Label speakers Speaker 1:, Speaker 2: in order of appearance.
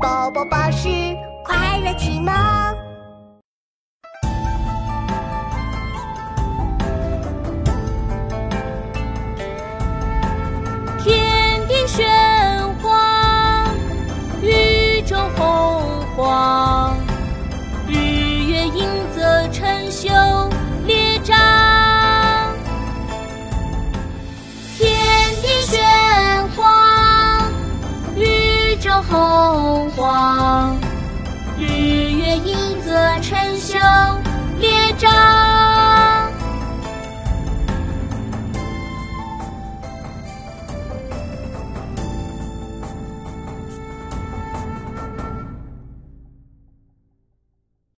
Speaker 1: 宝宝巴士快乐启蒙。
Speaker 2: 天地玄黄，宇宙洪这红花。